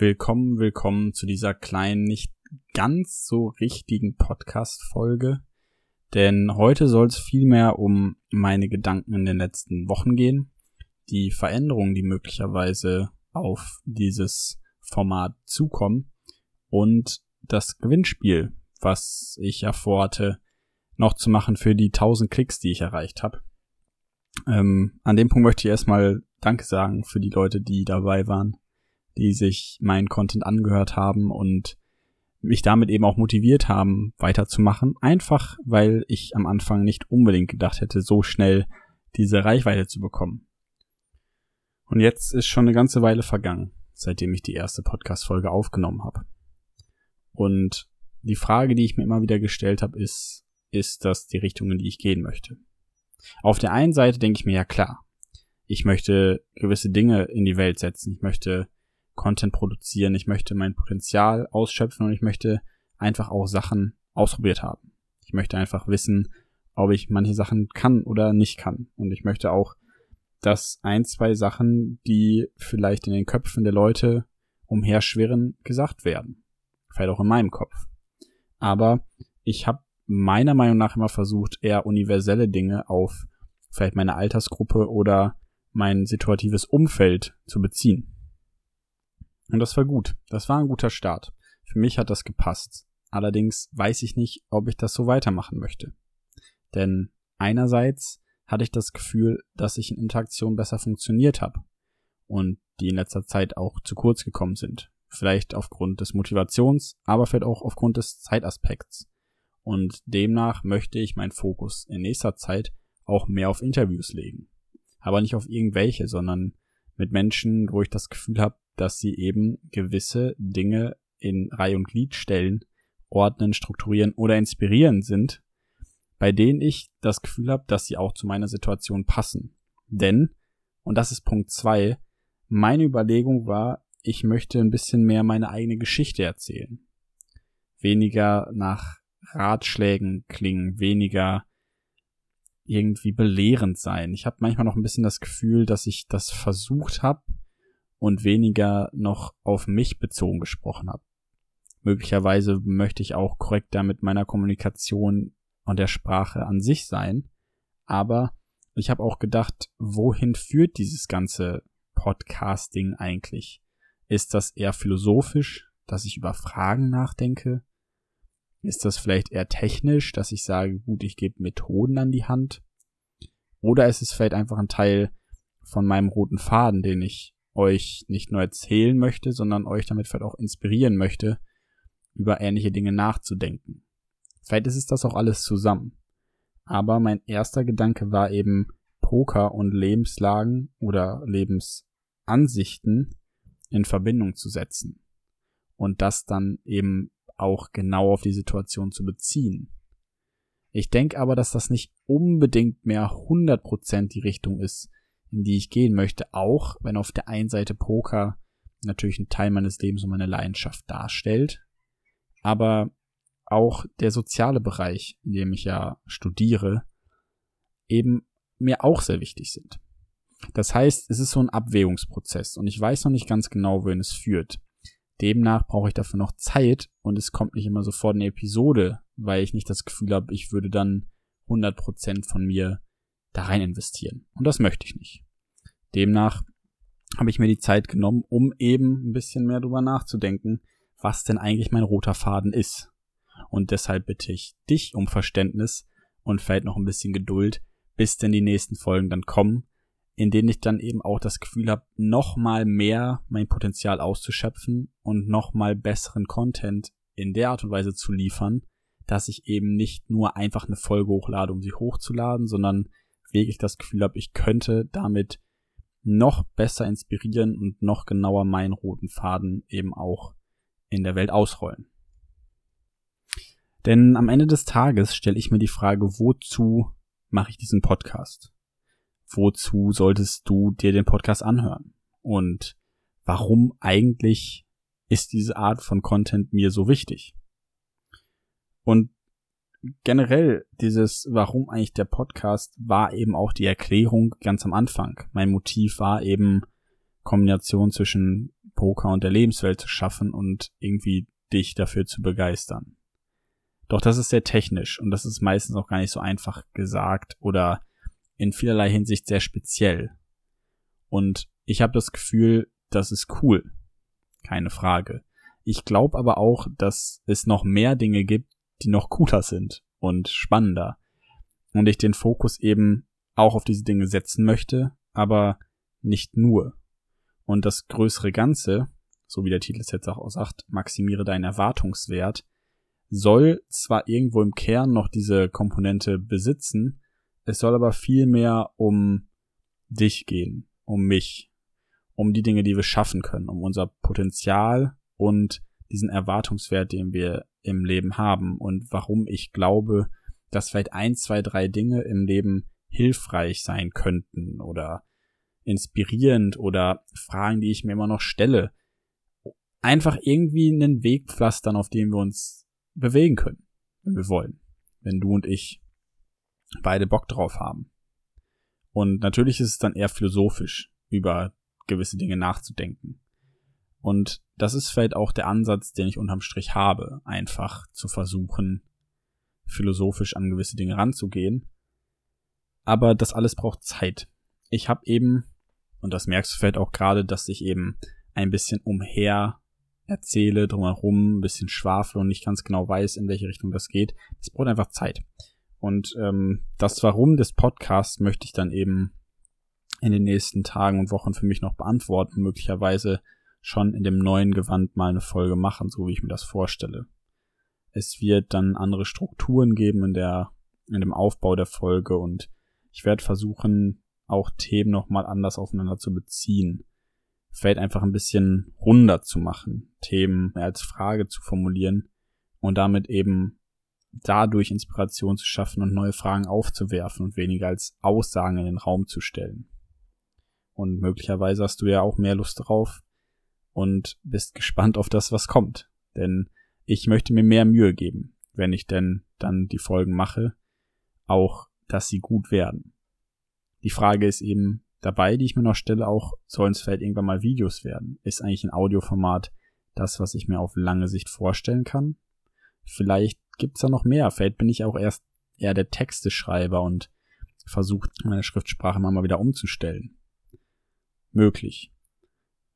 Willkommen, willkommen zu dieser kleinen, nicht ganz so richtigen Podcast-Folge. Denn heute soll es vielmehr um meine Gedanken in den letzten Wochen gehen, die Veränderungen, die möglicherweise auf dieses Format zukommen und das Gewinnspiel, was ich ja vorhatte, noch zu machen für die 1000 Klicks, die ich erreicht habe. Ähm, an dem Punkt möchte ich erstmal Danke sagen für die Leute, die dabei waren, die sich meinen Content angehört haben und mich damit eben auch motiviert haben, weiterzumachen. Einfach, weil ich am Anfang nicht unbedingt gedacht hätte, so schnell diese Reichweite zu bekommen. Und jetzt ist schon eine ganze Weile vergangen, seitdem ich die erste Podcast-Folge aufgenommen habe. Und die Frage, die ich mir immer wieder gestellt habe, ist, ist das die Richtung, in die ich gehen möchte? Auf der einen Seite denke ich mir ja klar, ich möchte gewisse Dinge in die Welt setzen, ich möchte Content produzieren, ich möchte mein Potenzial ausschöpfen und ich möchte einfach auch Sachen ausprobiert haben. Ich möchte einfach wissen, ob ich manche Sachen kann oder nicht kann. Und ich möchte auch, dass ein, zwei Sachen, die vielleicht in den Köpfen der Leute umherschwirren, gesagt werden. Vielleicht auch in meinem Kopf. Aber ich habe meiner Meinung nach immer versucht, eher universelle Dinge auf vielleicht meine Altersgruppe oder mein situatives Umfeld zu beziehen. Und das war gut. Das war ein guter Start. Für mich hat das gepasst. Allerdings weiß ich nicht, ob ich das so weitermachen möchte. Denn einerseits hatte ich das Gefühl, dass ich in Interaktion besser funktioniert habe und die in letzter Zeit auch zu kurz gekommen sind. Vielleicht aufgrund des Motivations, aber vielleicht auch aufgrund des Zeitaspekts. Und demnach möchte ich meinen Fokus in nächster Zeit auch mehr auf Interviews legen. Aber nicht auf irgendwelche, sondern mit Menschen, wo ich das Gefühl habe, dass sie eben gewisse Dinge in Reihe und Glied stellen, ordnen, strukturieren oder inspirieren sind, bei denen ich das Gefühl habe, dass sie auch zu meiner Situation passen. Denn, und das ist Punkt zwei, meine Überlegung war, ich möchte ein bisschen mehr meine eigene Geschichte erzählen. Weniger nach Ratschlägen klingen, weniger irgendwie belehrend sein. Ich habe manchmal noch ein bisschen das Gefühl, dass ich das versucht habe, und weniger noch auf mich bezogen gesprochen habe. Möglicherweise möchte ich auch korrekter mit meiner Kommunikation und der Sprache an sich sein, aber ich habe auch gedacht, wohin führt dieses ganze Podcasting eigentlich? Ist das eher philosophisch, dass ich über Fragen nachdenke? Ist das vielleicht eher technisch, dass ich sage, gut, ich gebe Methoden an die Hand? Oder ist es vielleicht einfach ein Teil von meinem roten Faden, den ich euch nicht nur erzählen möchte, sondern euch damit vielleicht auch inspirieren möchte, über ähnliche Dinge nachzudenken. Vielleicht ist es das auch alles zusammen. Aber mein erster Gedanke war eben, Poker und Lebenslagen oder Lebensansichten in Verbindung zu setzen. Und das dann eben auch genau auf die Situation zu beziehen. Ich denke aber, dass das nicht unbedingt mehr 100% die Richtung ist, in die ich gehen möchte, auch wenn auf der einen Seite Poker natürlich ein Teil meines Lebens und meine Leidenschaft darstellt, aber auch der soziale Bereich, in dem ich ja studiere, eben mir auch sehr wichtig sind. Das heißt, es ist so ein Abwägungsprozess und ich weiß noch nicht ganz genau, wohin es führt. Demnach brauche ich dafür noch Zeit und es kommt nicht immer sofort eine Episode, weil ich nicht das Gefühl habe, ich würde dann 100% von mir da rein investieren. Und das möchte ich nicht. Demnach habe ich mir die Zeit genommen, um eben ein bisschen mehr drüber nachzudenken, was denn eigentlich mein roter Faden ist. Und deshalb bitte ich dich um Verständnis und vielleicht noch ein bisschen Geduld, bis denn die nächsten Folgen dann kommen, in denen ich dann eben auch das Gefühl habe, nochmal mehr mein Potenzial auszuschöpfen und nochmal besseren Content in der Art und Weise zu liefern, dass ich eben nicht nur einfach eine Folge hochlade, um sie hochzuladen, sondern wirklich das Gefühl habe, ich könnte damit noch besser inspirieren und noch genauer meinen roten Faden eben auch in der Welt ausrollen. Denn am Ende des Tages stelle ich mir die Frage, wozu mache ich diesen Podcast? Wozu solltest du dir den Podcast anhören? Und warum eigentlich ist diese Art von Content mir so wichtig? Und generell dieses, warum eigentlich der Podcast, war eben auch die Erklärung ganz am Anfang. Mein Motiv war eben, Kombination zwischen Poker und der Lebenswelt zu schaffen und irgendwie dich dafür zu begeistern. Doch das ist sehr technisch und das ist meistens auch gar nicht so einfach gesagt oder in vielerlei Hinsicht sehr speziell. Und ich habe das Gefühl, das ist cool. Keine Frage. Ich glaube aber auch, dass es noch mehr Dinge gibt, die noch cooler sind und spannender. Und ich den Fokus eben auch auf diese Dinge setzen möchte, aber nicht nur. Und das größere Ganze, so wie der Titel es jetzt auch sagt, maximiere deinen Erwartungswert, soll zwar irgendwo im Kern noch diese Komponente besitzen, es soll aber viel mehr um dich gehen, um mich, um die Dinge, die wir schaffen können, um unser Potenzial und diesen Erwartungswert, den wir im Leben haben und warum ich glaube, dass vielleicht ein, zwei, drei Dinge im Leben hilfreich sein könnten oder inspirierend oder Fragen, die ich mir immer noch stelle. Einfach irgendwie einen Weg pflastern, auf dem wir uns bewegen können, wenn wir wollen. Wenn du und ich beide Bock drauf haben. Und natürlich ist es dann eher philosophisch, über gewisse Dinge nachzudenken. Und das ist vielleicht auch der Ansatz, den ich unterm Strich habe, einfach zu versuchen, philosophisch an gewisse Dinge ranzugehen. Aber das alles braucht Zeit. Ich habe eben, und das merkst du vielleicht auch gerade, dass ich eben ein bisschen umher erzähle, drumherum, ein bisschen schwafle und nicht ganz genau weiß, in welche Richtung das geht. Es braucht einfach Zeit. Und ähm, das Warum des Podcasts möchte ich dann eben in den nächsten Tagen und Wochen für mich noch beantworten, möglicherweise schon in dem neuen Gewand mal eine Folge machen, so wie ich mir das vorstelle. Es wird dann andere Strukturen geben in der, in dem Aufbau der Folge und ich werde versuchen, auch Themen nochmal anders aufeinander zu beziehen. Vielleicht einfach ein bisschen runder zu machen, Themen als Frage zu formulieren und damit eben dadurch Inspiration zu schaffen und neue Fragen aufzuwerfen und weniger als Aussagen in den Raum zu stellen. Und möglicherweise hast du ja auch mehr Lust drauf und bist gespannt auf das, was kommt. Denn ich möchte mir mehr Mühe geben, wenn ich denn dann die Folgen mache, auch, dass sie gut werden. Die Frage ist eben dabei, die ich mir noch stelle, auch, sollen es vielleicht irgendwann mal Videos werden? Ist eigentlich ein Audioformat das, was ich mir auf lange Sicht vorstellen kann? Vielleicht gibt's da noch mehr. Vielleicht bin ich auch erst eher der Texteschreiber und versucht, meine Schriftsprache mal wieder umzustellen. Möglich.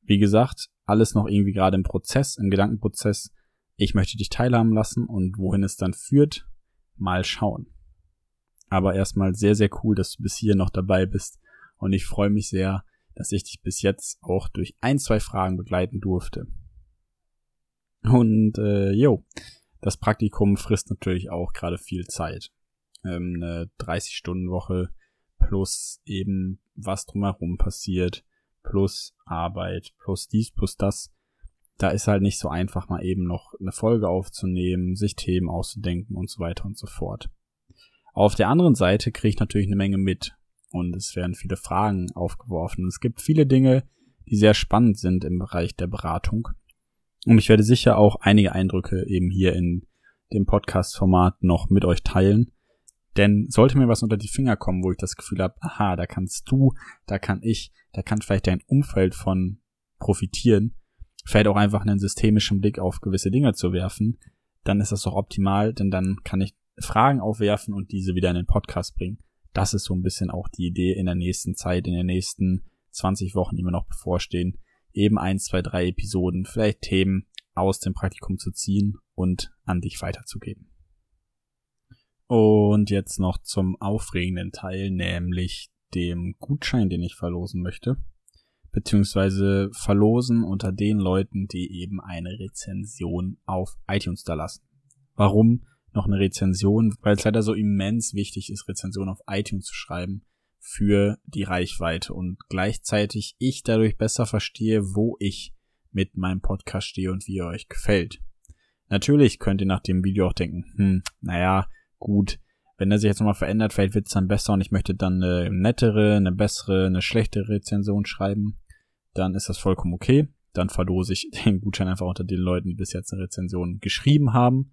Wie gesagt, alles noch irgendwie gerade im Prozess, im Gedankenprozess. Ich möchte dich teilhaben lassen und wohin es dann führt, mal schauen. Aber erstmal sehr, sehr cool, dass du bis hier noch dabei bist und ich freue mich sehr, dass ich dich bis jetzt auch durch ein, zwei Fragen begleiten durfte. Und äh, jo, das Praktikum frisst natürlich auch gerade viel Zeit. Ähm, eine 30-Stunden-Woche plus eben was drumherum passiert, plus Arbeit, plus dies, plus das da ist halt nicht so einfach, mal eben noch eine Folge aufzunehmen, sich Themen auszudenken und so weiter und so fort. Auf der anderen Seite kriege ich natürlich eine Menge mit und es werden viele Fragen aufgeworfen. Es gibt viele Dinge, die sehr spannend sind im Bereich der Beratung. Und ich werde sicher auch einige Eindrücke eben hier in dem Podcast-Format noch mit euch teilen. Denn sollte mir was unter die Finger kommen, wo ich das Gefühl habe, aha, da kannst du, da kann ich, da kann vielleicht dein Umfeld von profitieren, vielleicht auch einfach einen systemischen Blick auf gewisse Dinge zu werfen, dann ist das doch optimal, denn dann kann ich Fragen aufwerfen und diese wieder in den Podcast bringen. Das ist so ein bisschen auch die Idee in der nächsten Zeit, in den nächsten 20 Wochen, die mir noch bevorstehen, eben eins, zwei, drei Episoden, vielleicht Themen aus dem Praktikum zu ziehen und an dich weiterzugeben. Und jetzt noch zum aufregenden Teil, nämlich dem Gutschein, den ich verlosen möchte beziehungsweise verlosen unter den Leuten, die eben eine Rezension auf iTunes da lassen. Warum noch eine Rezension? Weil es leider so immens wichtig ist, Rezensionen auf iTunes zu schreiben für die Reichweite und gleichzeitig ich dadurch besser verstehe, wo ich mit meinem Podcast stehe und wie er euch gefällt. Natürlich könnt ihr nach dem Video auch denken, hm, naja, gut, wenn er sich jetzt nochmal verändert, vielleicht wird es dann besser und ich möchte dann eine nettere, eine bessere, eine schlechte Rezension schreiben dann ist das vollkommen okay. Dann verlose ich den Gutschein einfach unter den Leuten, die bis jetzt eine Rezension geschrieben haben.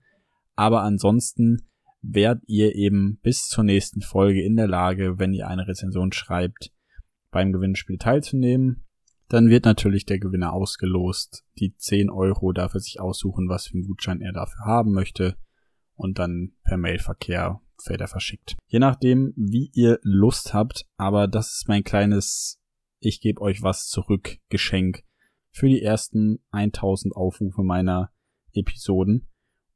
Aber ansonsten werdet ihr eben bis zur nächsten Folge in der Lage, wenn ihr eine Rezension schreibt, beim Gewinnspiel teilzunehmen. dann wird natürlich der Gewinner ausgelost, die 10 Euro dafür sich aussuchen, was für einen Gutschein er dafür haben möchte und dann per Mailverkehr fällt er verschickt. Je nachdem, wie ihr Lust habt, aber das ist mein kleines Ich gebe euch was zurück Geschenk für die ersten 1000 Aufrufe meiner Episoden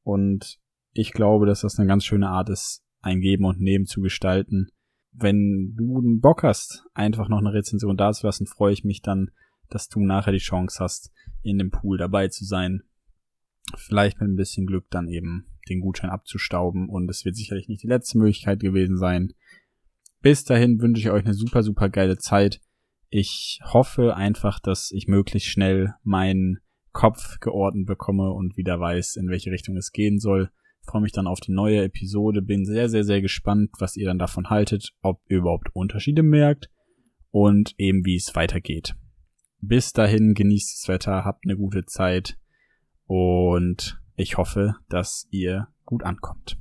und ich glaube, dass das eine ganz schöne Art ist, ein Geben und Nehmen zu gestalten. Wenn du einen Bock hast, einfach noch eine Rezension dazulassen, freue ich mich dann, dass du nachher die Chance hast, in dem Pool dabei zu sein. Vielleicht mit ein bisschen Glück dann eben den Gutschein abzustauben und es wird sicherlich nicht die letzte Möglichkeit gewesen sein. Bis dahin wünsche ich euch eine super, super geile Zeit. Ich hoffe einfach, dass ich möglichst schnell meinen Kopf geordnet bekomme und wieder weiß, in welche Richtung es gehen soll. Ich freue mich dann auf die neue Episode, bin sehr, sehr, sehr gespannt, was ihr dann davon haltet, ob ihr überhaupt Unterschiede merkt und eben wie es weitergeht. Bis dahin genießt das Wetter, habt eine gute Zeit und ich hoffe, dass ihr gut ankommt.